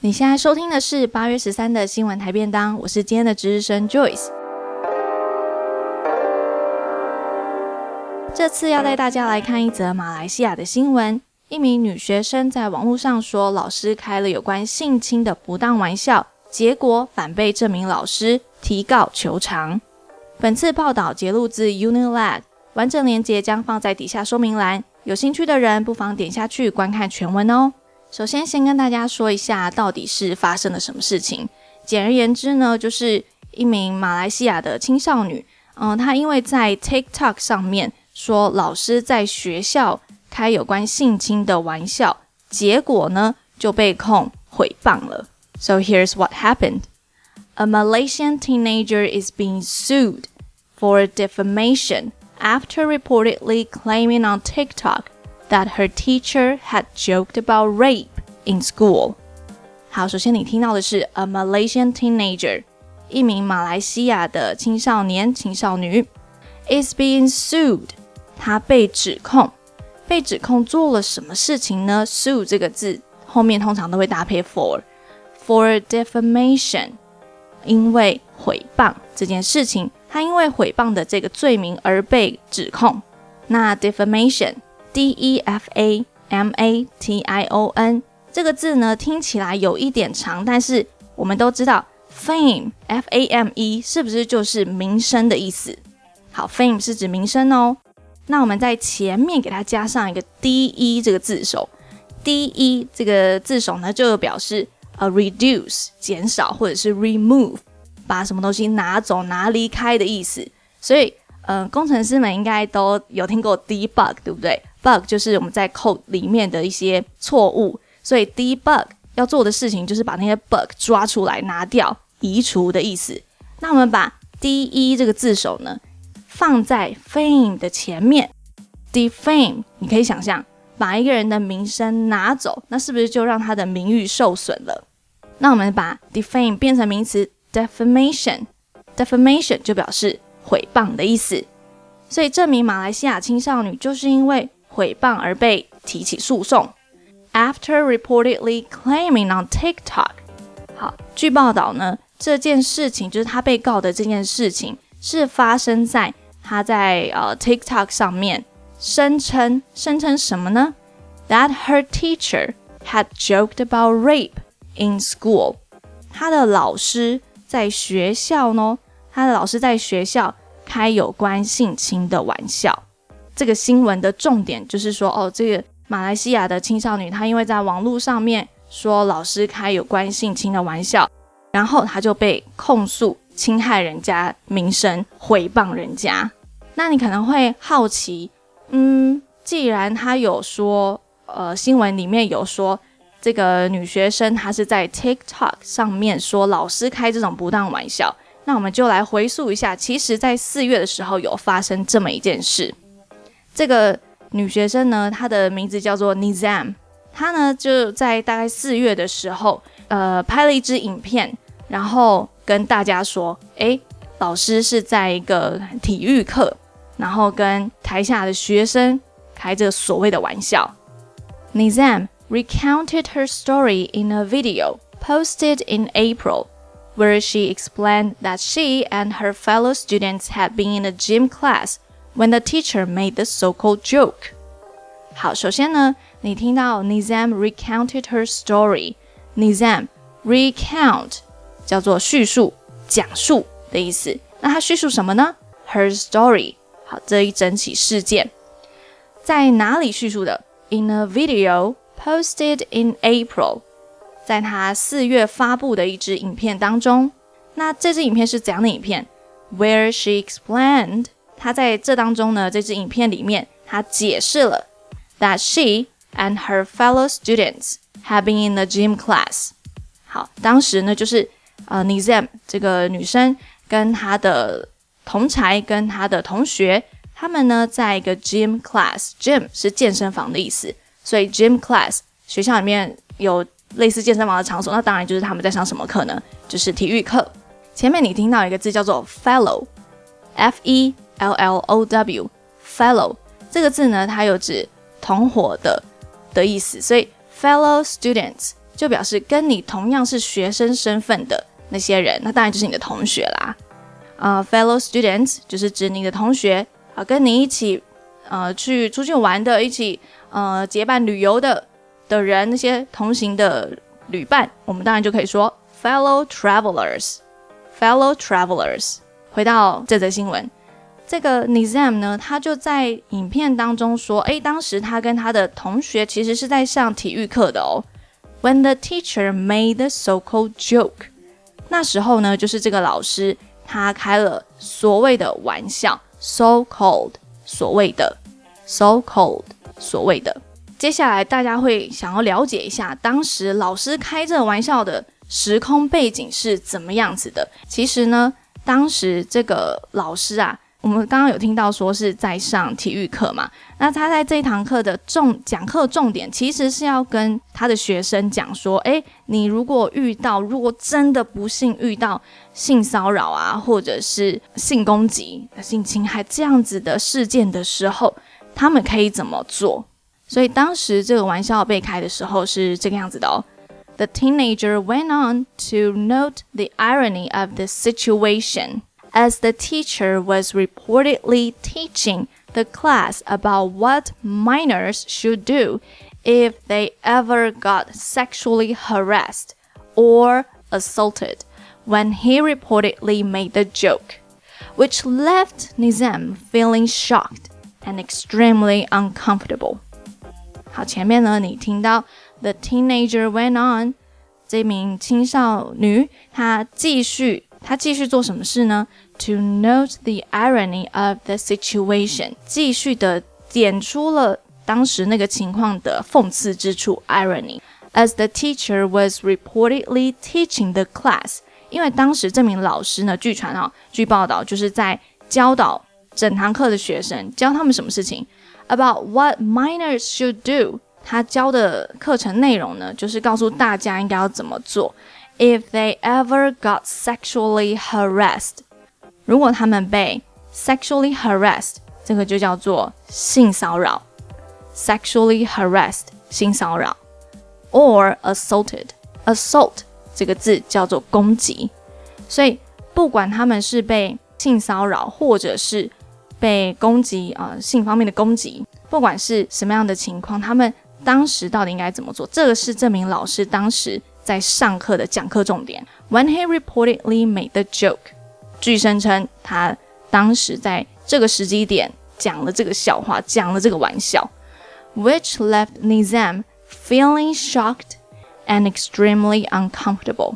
你现在收听的是八月十三的新闻台便当，我是今天的值日生 Joyce。这次要带大家来看一则马来西亚的新闻：一名女学生在网络上说老师开了有关性侵的不当玩笑，结果反被这名老师提告求偿。本次报道节录自 Unilag，完整链接将放在底下说明栏，有兴趣的人不妨点下去观看全文哦。首先，先跟大家说一下到底是发生了什么事情。简而言之呢，就是一名马来西亚的青少女，嗯，她因为在 TikTok 上面说老师在学校开有关性侵的玩笑，结果呢就被控诽谤了。So here's what happened: A Malaysian teenager is being sued for defamation after reportedly claiming on TikTok. That her teacher had joked about rape in school。好，首先你听到的是 a Malaysian teenager，一名马来西亚的青少年、青少女，is being sued。他被指控，被指控做了什么事情呢？sue 这个字后面通常都会搭配 for，for defamation，因为诽谤这件事情，他因为诽谤的这个罪名而被指控。那 defamation。D E F A M A T I O N 这个字呢，听起来有一点长，但是我们都知道 fame F A M E 是不是就是名声的意思？好，fame 是指名声哦。那我们在前面给它加上一个 D E 这个字首，D E 这个字首呢，就表示呃 reduce 减少或者是 remove 把什么东西拿走拿离开的意思。所以，呃，工程师们应该都有听过 debug，对不对？bug 就是我们在 code 里面的一些错误，所以 debug 要做的事情就是把那些 bug 抓出来、拿掉、移除的意思。那我们把 de 这个字首呢放在 fame 的前面，defame 你可以想象把一个人的名声拿走，那是不是就让他的名誉受损了？那我们把 defame 变成名词 defamation，defamation 就表示毁谤的意思。所以这名马来西亚青少女就是因为诽谤而被提起诉讼。After reportedly claiming on TikTok，好，据报道呢，这件事情就是他被告的这件事情是发生在他在呃 TikTok 上面声称声称什么呢？That her teacher had joked about rape in school。他的老师在学校呢，他的老师在学校开有关性侵的玩笑。这个新闻的重点就是说，哦，这个马来西亚的青少女，她因为在网络上面说老师开有关性侵的玩笑，然后她就被控诉侵害人家名声、诽谤人家。那你可能会好奇，嗯，既然她有说，呃，新闻里面有说这个女学生她是在 TikTok 上面说老师开这种不当玩笑，那我们就来回溯一下，其实在四月的时候有发生这么一件事。这个女学生呢，她的名字叫做 Nizam，她呢就在大概四月的时候，呃，拍了一支影片，然后跟大家说，诶，老师是在一个体育课，然后跟台下的学生开着所谓的玩笑。Nizam recounted her story in a video posted in April, where she explained that she and her fellow students had been in a gym class. When the teacher made the so-called joke，好，首先呢，你听到 Nizam recounted her story，Nizam recount 叫做叙述、讲述的意思。那他叙述什么呢？Her story，好，这一整起事件在哪里叙述的？In a video posted in April，在他四月发布的一支影片当中。那这支影片是怎样的影片？Where she explained 他在这当中呢，这支影片里面，他解释了 that she and her fellow students have been in the gym class。好，当时呢，就是呃，Nizam 这个女生跟她的同才跟她的同学，他们呢，在一个 gym class，gym 是健身房的意思，所以 gym class 学校里面有类似健身房的场所，那当然就是他们在上什么课呢？就是体育课。前面你听到一个字叫做 fellow，F E。L L O W，fellow 这个字呢，它有指同伙的的意思，所以 fellow students 就表示跟你同样是学生身份的那些人，那当然就是你的同学啦。啊、，Fellow students 就是指你的同学啊，跟你一起呃去出去玩的，一起呃结伴旅游的的人，那些同行的旅伴，我们当然就可以说 fellow travelers。fellow travelers。回到这则新闻，这个 Nizam 呢，他就在影片当中说，诶，当时他跟他的同学其实是在上体育课的哦。When the teacher made the so-called joke，那时候呢，就是这个老师。他开了所谓的玩笑，so-called，所谓的，so-called，所谓的。接下来大家会想要了解一下，当时老师开这玩笑的时空背景是怎么样子的。其实呢，当时这个老师啊。我们刚刚有听到说是在上体育课嘛，那他在这一堂课的重讲课重点其实是要跟他的学生讲说，诶，你如果遇到，如果真的不幸遇到性骚扰啊，或者是性攻击、性侵害这样子的事件的时候，他们可以怎么做？所以当时这个玩笑被开的时候是这个样子的哦。The teenager went on to note the irony of the situation. as the teacher was reportedly teaching the class about what minors should do if they ever got sexually harassed or assaulted when he reportedly made the joke, which left Nizam feeling shocked and extremely uncomfortable. 好，前面呢，你听到 the teenager went on，这名青少女她继续。 他继续做什么事呢？To note the irony of the situation，继续的点出了当时那个情况的讽刺之处。Irony。As the teacher was reportedly teaching the class，因为当时这名老师呢，据传啊，据报道就是在教导整堂课的学生，教他们什么事情？About what minors should do。他教的课程内容呢，就是告诉大家应该要怎么做。If they ever got sexually harassed，如果他们被 sexually harassed，这个就叫做性骚扰。sexually harassed，性骚扰，or assaulted，assault 这个字叫做攻击。所以不管他们是被性骚扰，或者是被攻击啊、性方面的攻击，不管是什么样的情况，他们当时到底应该怎么做？这个是这名老师当时。在上课的讲课重点。When he reportedly made the joke，据声称他当时在这个时机点讲了这个笑话，讲了这个玩笑，which left Nizam feeling shocked and extremely uncomfortable。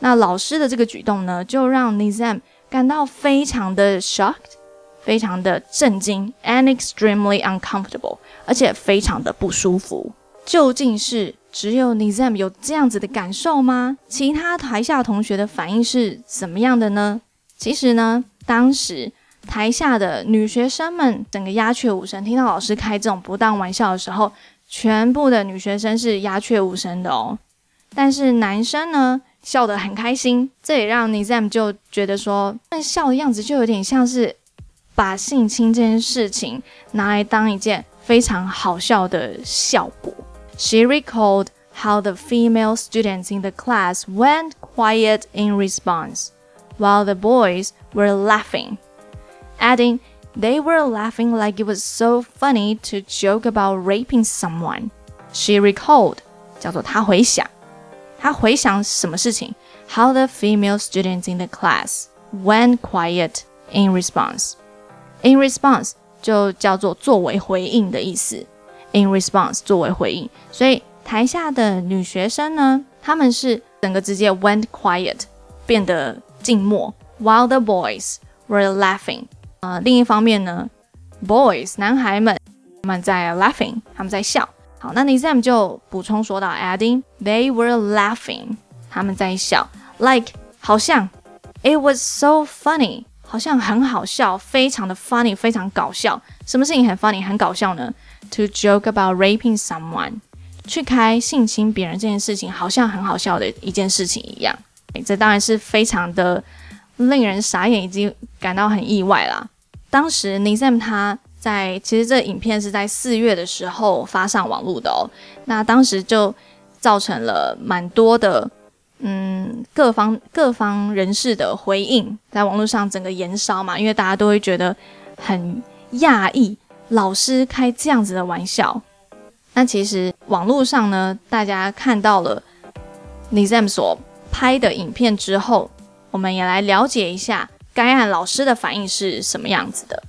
那老师的这个举动呢，就让 Nizam 感到非常的 shocked，非常的震惊，and extremely uncomfortable，而且非常的不舒服。究竟是只有 Nizam 有这样子的感受吗？其他台下同学的反应是怎么样的呢？其实呢，当时台下的女学生们整个鸦雀无声，听到老师开这种不当玩笑的时候，全部的女学生是鸦雀无声的哦。但是男生呢，笑得很开心，这也让 Nizam 就觉得说，那笑的样子就有点像是把性侵这件事情拿来当一件非常好笑的效果。She recalled how the female students in the class went quiet in response, while the boys were laughing, adding, they were laughing like it was so funny to joke about raping someone. She recalled, 叫做她回想，她回想什么事情？How the female students in the class went quiet in response. In response 就叫做作为回应的意思。 In response，作为回应，所以台下的女学生呢，她们是整个直接 went quiet，变得静默，while the boys were laughing。呃，另一方面呢，boys 男孩们他们在 laughing，他们在笑。好，那 Nizam 就补充说到，adding they were laughing，他们在笑，like 好像，it was so funny，好像很好笑，非常的 funny，非常搞笑。什么事情很 funny，很搞笑呢？To joke about raping someone，去开性侵别人这件事情，好像很好笑的一件事情一样。这当然是非常的令人傻眼，以及感到很意外啦。当时 Nizam 他在，其实这影片是在四月的时候发上网络的哦。那当时就造成了蛮多的嗯各方各方人士的回应，在网络上整个延烧嘛，因为大家都会觉得很讶异，老师开这样子的玩笑。那其实网络上呢，大家看到了 Nizam 所拍的影片之后，我们也来了解一下该案老师的反应是什么样子的。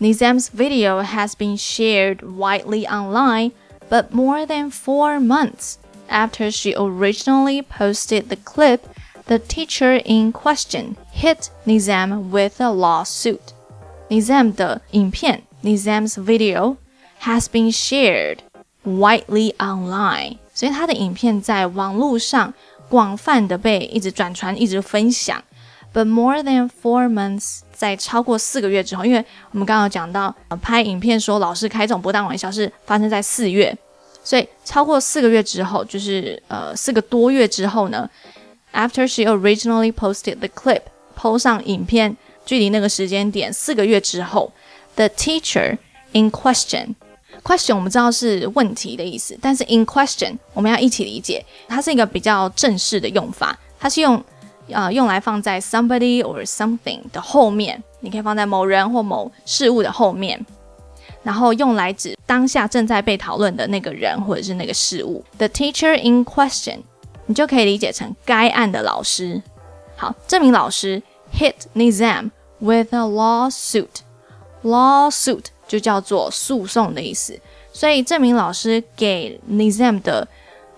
Nizam's video has been shared widely online, but more than four months after she originally posted the clip, the teacher in question hit Nizam with a lawsuit. Nizam 的影片 Nizam's video has been shared widely online，所以他的影片在网络上广泛的被一直转传，一直分享。But more than four months，在超过四个月之后，因为我们刚刚讲到，拍影片说老师开这种不当玩笑是发生在四月，所以超过四个月之后，就是呃四个多月之后呢，After she originally posted the clip，PO 上影片，距离那个时间点四个月之后，the teacher in question。Question 我们知道是问题的意思，但是 in question 我们要一起理解，它是一个比较正式的用法，它是用呃用来放在 somebody or something 的后面，你可以放在某人或某事物的后面，然后用来指当下正在被讨论的那个人或者是那个事物。The teacher in question 你就可以理解成该案的老师。好，这名老师 hit Nizam with a lawsuit，lawsuit lawsuit 就叫做诉讼的意思，所以这名老师给 Nizam 的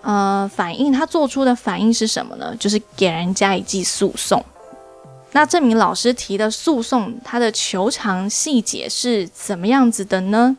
呃反应，他做出的反应是什么呢？就是给人家一记诉讼。那这名老师提的诉讼，他的求偿细节是怎么样子的呢？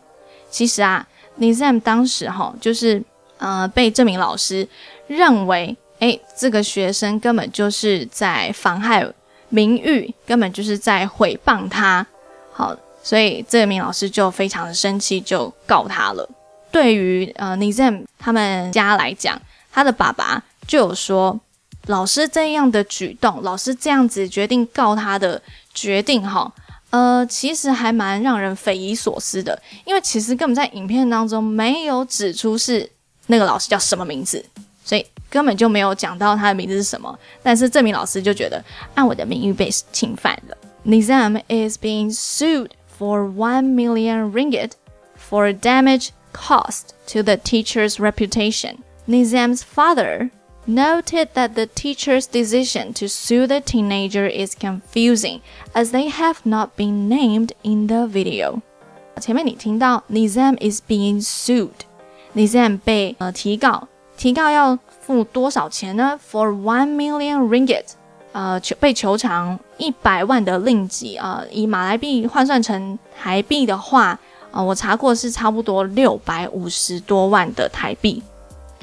其实啊，Nizam 当时哈，就是呃被这名老师认为，诶，这个学生根本就是在妨害名誉，根本就是在诽谤他。好。所以这名老师就非常的生气，就告他了。对于呃 Nizam 他们家来讲，他的爸爸就有说，老师这样的举动，老师这样子决定告他的决定，哈，呃，其实还蛮让人匪夷所思的，因为其实根本在影片当中没有指出是那个老师叫什么名字，所以根本就没有讲到他的名字是什么。但是这名老师就觉得，啊，我的名誉被侵犯了。Nizam is being sued. For one million ringgit for damage caused to the teacher's reputation. Nizam's father noted that the teacher's decision to sue the teenager is confusing, as they have not been named in the video. 前面你听到 Nizam is being sued. Nizam 被呃提告，提告要付多少钱呢？For one million ringgit. 呃，求被求偿一百万的令吉啊，呃，以马来币换算成台币的话，啊，呃，我查过是差不多六百五十多万的台币。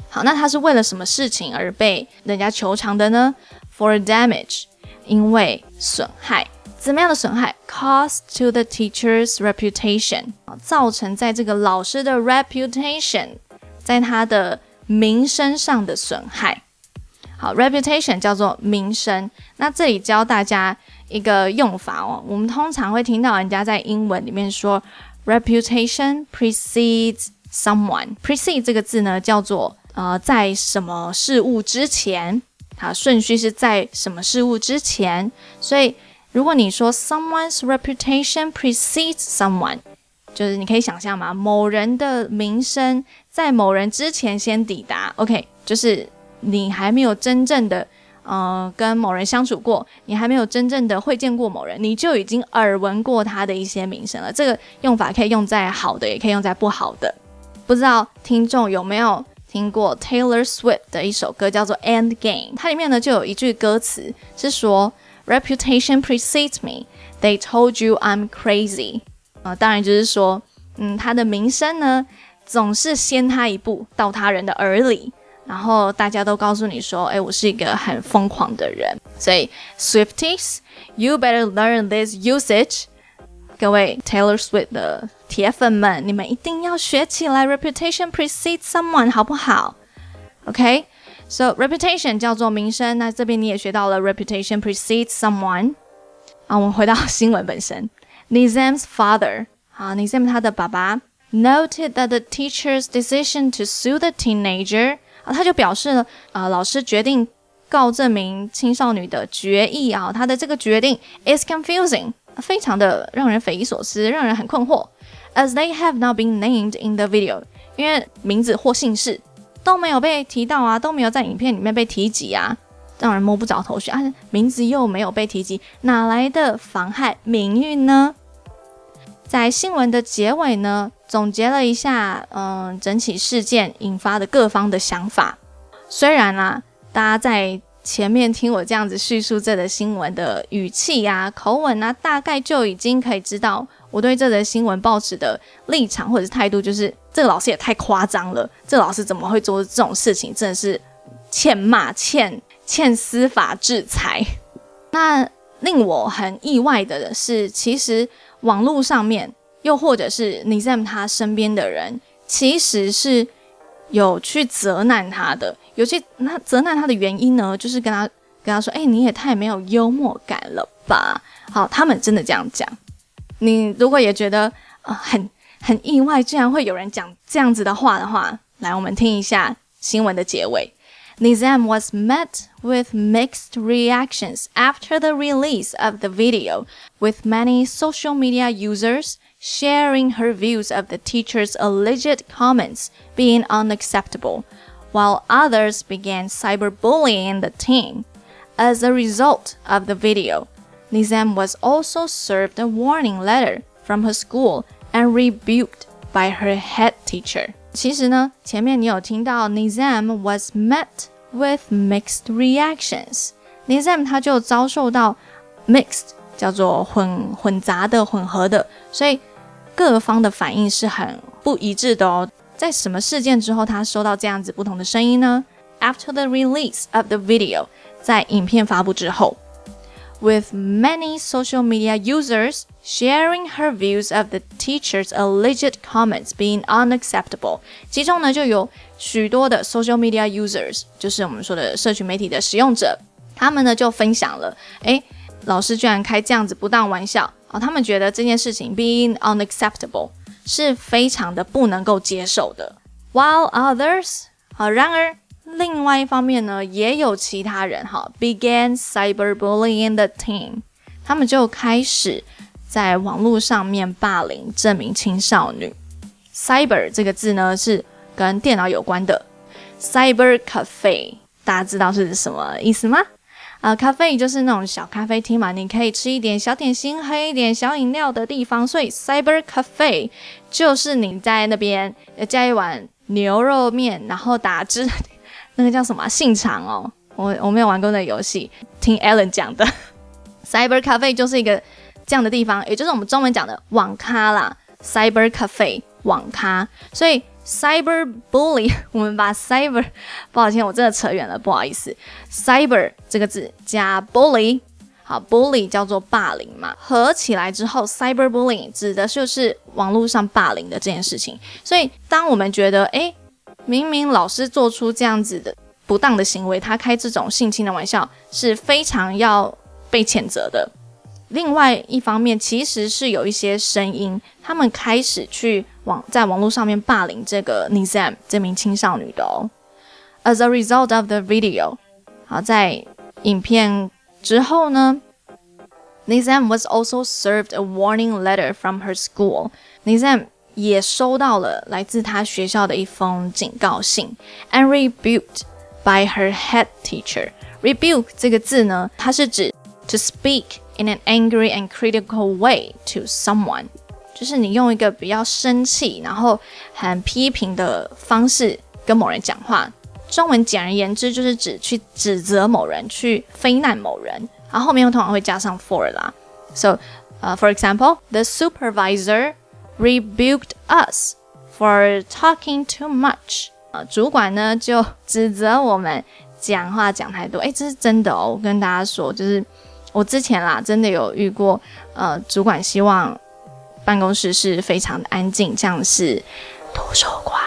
好，那他是为了什么事情而被人家求偿的呢？For damage，因为损害，怎么样的损害？Cost to the teacher's reputation，造成在这个老师的 reputation，在他的名声上的损害。好，reputation 叫做名声。那这里教大家一个用法哦。我们通常会听到人家在英文里面说，reputation precedes someone。precede 这个字呢，叫做呃，在什么事物之前，它顺序是在什么事物之前。所以如果你说 someone's reputation precedes someone，就是你可以想象嘛，某人的名声在某人之前先抵达。OK，就是。你还没有真正的，呃，跟某人相处过，你还没有真正的会见过某人，你就已经耳闻过他的一些名声了。这个用法可以用在好的，也可以用在不好的。不知道听众有没有听过 Taylor Swift 的一首歌，叫做《End Game》。它里面呢就有一句歌词是说：“Reputation precedes me. They told you I'm crazy。”呃，当然就是说，嗯，他的名声呢总是先他一步到他人的耳里。然后大家都告诉你说：“哎，我是一个很疯狂的人。”所以，Swifties，you better learn this usage。各位 Taylor Swift 的铁粉们，你们一定要学起来。Reputation precedes someone，好不好？OK，so reputation 叫做名声。那这边你也学到了，reputation precedes someone。啊，我们回到新闻本身。Nizam's father，啊，Nizam 他的爸爸，noted that the teacher's decision to sue the teenager 啊，他就表示了，啊、老师决定告这名青少女的决议啊，他的这个决定 is confusing，非常的让人匪夷所思，让人很困惑。As they have not been named in the video，因为名字或姓氏都没有被提到啊，都没有在影片里面被提及啊，让人摸不着头绪啊，名字又没有被提及，哪来的妨害名誉呢？在新闻的结尾呢，总结了一下，嗯，整起事件引发的各方的想法。虽然啊，大家在前面听我这样子叙述这则新闻的语气啊、口吻啊，大概就已经可以知道我对这则新闻报纸的立场或者是态度，就是这个老师也太夸张了。这个老师怎么会做这种事情？真的是欠骂、欠欠司法制裁。那令我很意外的是，其实。网络上面，又或者是 Nizam 他身边的人，其实是有去责难他的。有些那责难他的原因呢，就是跟他跟他说：“哎、你也太没有幽默感了吧？”好，他们真的这样讲。你如果也觉得啊、很很意外，居然会有人讲这样子的话的话，来，我们听一下新闻的结尾。Nizam was met with mixed reactions after the release of the video, with many social media users sharing her views of the teacher's alleged comments being unacceptable, while others began cyberbullying the teen. As a result of the video, Nizam was also served a warning letter from her school and rebuked by her head teacher. 其实呢，前面你有听到 Nizam was met with mixed reactions。Nizam 他就遭受到 mixed，叫做混混杂的、混合的，所以 各方的反应是很不一致的哦。在什么事件之后，他收到这样子不同的声音呢？After the release of the video，在影片发布之后。with many social media users sharing her views of the teacher's alleged comments being unacceptable。其中呢，就有许多的 social media users，就是我们说的社群媒体的使用者，他们呢就分享了，诶，老师居然开这样子不当玩笑哦，他们觉得这件事情 being unacceptable 是非常的不能够接受的。While others，啊，然而。另外一方面呢，也有其他人哈，began cyberbullying the teen，他们就开始在网络上面霸凌这名青少女。cyber 这个字呢是跟电脑有关的，cyber cafe，大家知道是什么意思吗？啊、呃，咖啡就是那种小咖啡厅嘛，你可以吃一点小点心，喝一点小饮料的地方，所以 cyber cafe 就是你在那边加一碗牛肉面，然后打汁。那个叫什么、啊？信长哦，我我没有玩过那游戏，听 Alan 讲的。Cyber Cafe 就是一个这样的地方，也就是我们中文讲的网咖啦。Cyber Cafe 网咖，所以 Cyber Bully，我们把 Cyber，不好意思，我真的扯远了，不好意思。Cyber 这个字加 Bully，好，Bully 叫做霸凌嘛，合起来之后，Cyber Bullying 指的就是网络上霸凌的这件事情。所以当我们觉得，诶。明明老师做出这样子的不当的行为，他开这种性侵的玩笑是非常要被谴责的。另外一方面，其实是有一些声音，他们开始去网在网络上面霸凌这个 Nizam 这名青少女的哦。As a result of the video，好，在影片之后呢，Nizam was also served a warning letter from her school。Nizam 也收到了来自他学校的一封警告信，and rebuked by her head teacher。rebuke 这个字呢，它是指 to speak in an angry and critical way to someone， 就是你用一个比较生气，然后很批评的方式跟某人讲话。中文简而言之就是指去指责某人，去非难某人，然后后面通常会加上 for 啦。So，呃、，for example，the supervisor。Rebuked us for talking too much。啊，主管呢就指责我们讲话讲太多。诶，这是真的哦。我跟大家说，就是我之前啦，真的有遇过。呃，主管希望办公室是非常的安静，像是图书馆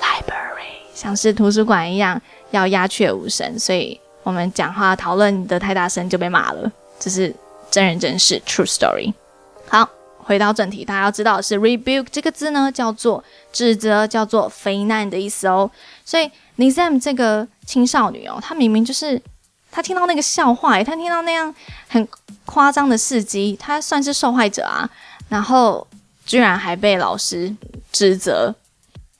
（library），像是图书馆一样要鸦雀无声。所以我们讲话讨论的太大声就被骂了。这是真人真事，true story。好。回到正题，大家要知道是 rebuke 这个字呢，叫做指责，叫做非难的意思哦。所以 Nizam 这个青少女哦，她明明就是她听到那个笑话，她听到那样很夸张的事迹，她算是受害者啊，然后居然还被老师指责。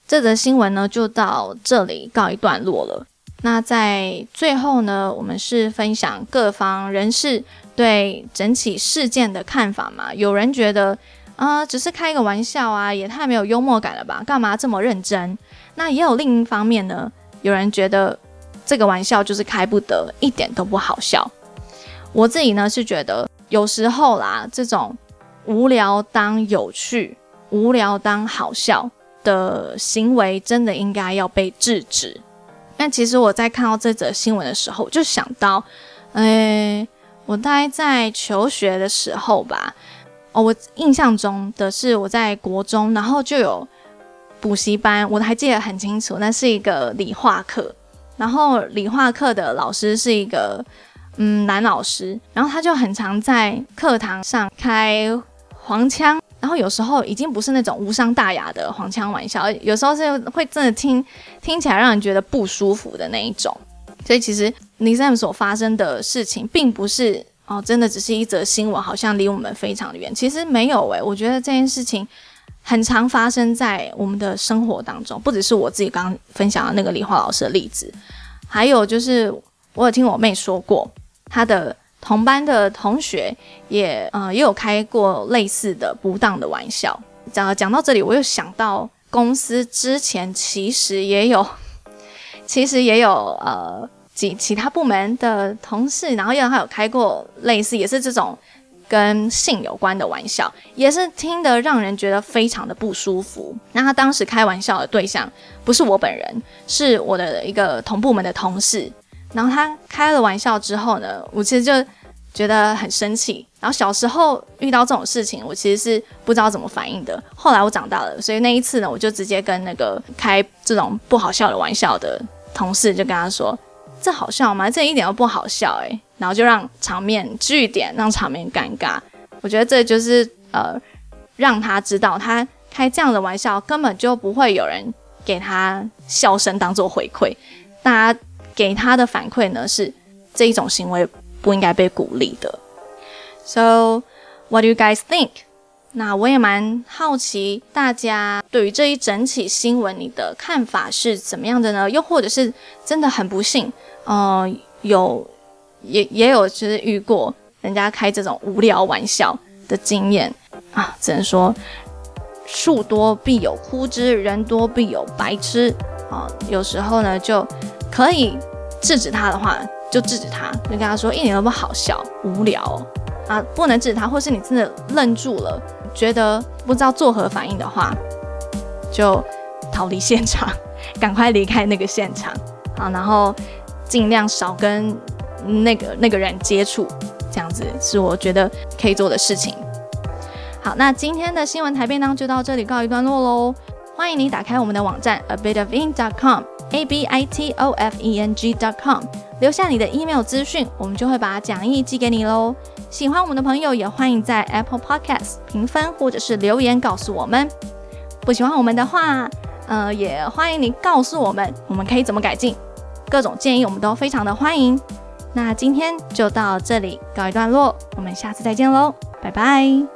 这则新闻呢，就到这里告一段落了。那在最后呢，我们是分享各方人士对整起事件的看法嘛。有人觉得啊、只是开个玩笑啊，也太没有幽默感了吧？干嘛这么认真？那也有另一方面呢，有人觉得这个玩笑就是开不得，一点都不好笑。我自己呢是觉得，有时候啦，这种无聊当有趣，无聊当好笑的行为，真的应该要被制止。但其实我在看到这则新闻的时候，我就想到，诶，我大概在求学的时候吧，哦，我印象中的是我在国中，然后就有补习班，我还记得很清楚，那是一个理化课，然后理化课的老师是一个嗯男老师，然后他就很常在课堂上开黄腔。然后有时候已经不是那种无伤大雅的黄腔玩笑，有时候是会真的听听起来让人觉得不舒服的那一种。所以其实尼桑所发生的事情，并不是哦，真的只是一则新闻，好像离我们非常的远。其实没有诶，我觉得这件事情很常发生在我们的生活当中，不只是我自己刚刚分享的那个理化老师的例子，还有就是我有听我妹说过她的。同班的同学也呃也有开过类似的不当的玩笑。讲讲到这里，我又想到公司之前其实也有，其实也有呃几其他部门的同事，然后也还有开过类似也是这种跟性有关的玩笑，也是听得让人觉得非常的不舒服。那他当时开玩笑的对象不是我本人，是我的一个同部门的同事。然后他开了玩笑之后呢，我其实就觉得很生气。然后小时候遇到这种事情，我其实是不知道怎么反应的。后来我长大了，所以那一次呢，我就直接跟那个开这种不好笑的玩笑的同事就跟他说：“这好笑吗？这一点都不好笑诶。”然后就让场面句点，让场面尴尬。我觉得这就是呃，让他知道他开这样的玩笑根本就不会有人给他笑声当做回馈，大家。给他的反馈呢是这一种行为不应该被鼓励的。So, what do you guys think？那我也蛮好奇大家对于这一整起新闻你的看法是怎么样的呢？又或者是真的很不幸，呃，有也也有就是遇过人家开这种无聊玩笑的经验啊，只能说树多必有枯枝，人多必有白痴啊。有时候呢就。可以制止他的话，就制止他，就跟他说一点都不好笑、无聊啊！不能制止他，或是你真的愣住了，觉得不知道作何反应的话，就逃离现场，赶快离开那个现场啊！然后尽量少跟那个那个人接触，这样子是我觉得可以做的事情。好，那今天的新闻台便当就到这里告一段落喽。欢迎你打开我们的网站 abitofeng.com。a b i t o f e n g dot com，留下你的 email 资讯，我们就会把讲义寄给你喽。喜欢我们的朋友也欢迎在 Apple Podcast 评分或者是留言告诉我们。不喜欢我们的话，呃，也欢迎你告诉我们，我们可以怎么改进。各种建议我们都非常的欢迎。那今天就到这里告一段落，我们下次再见喽，拜拜。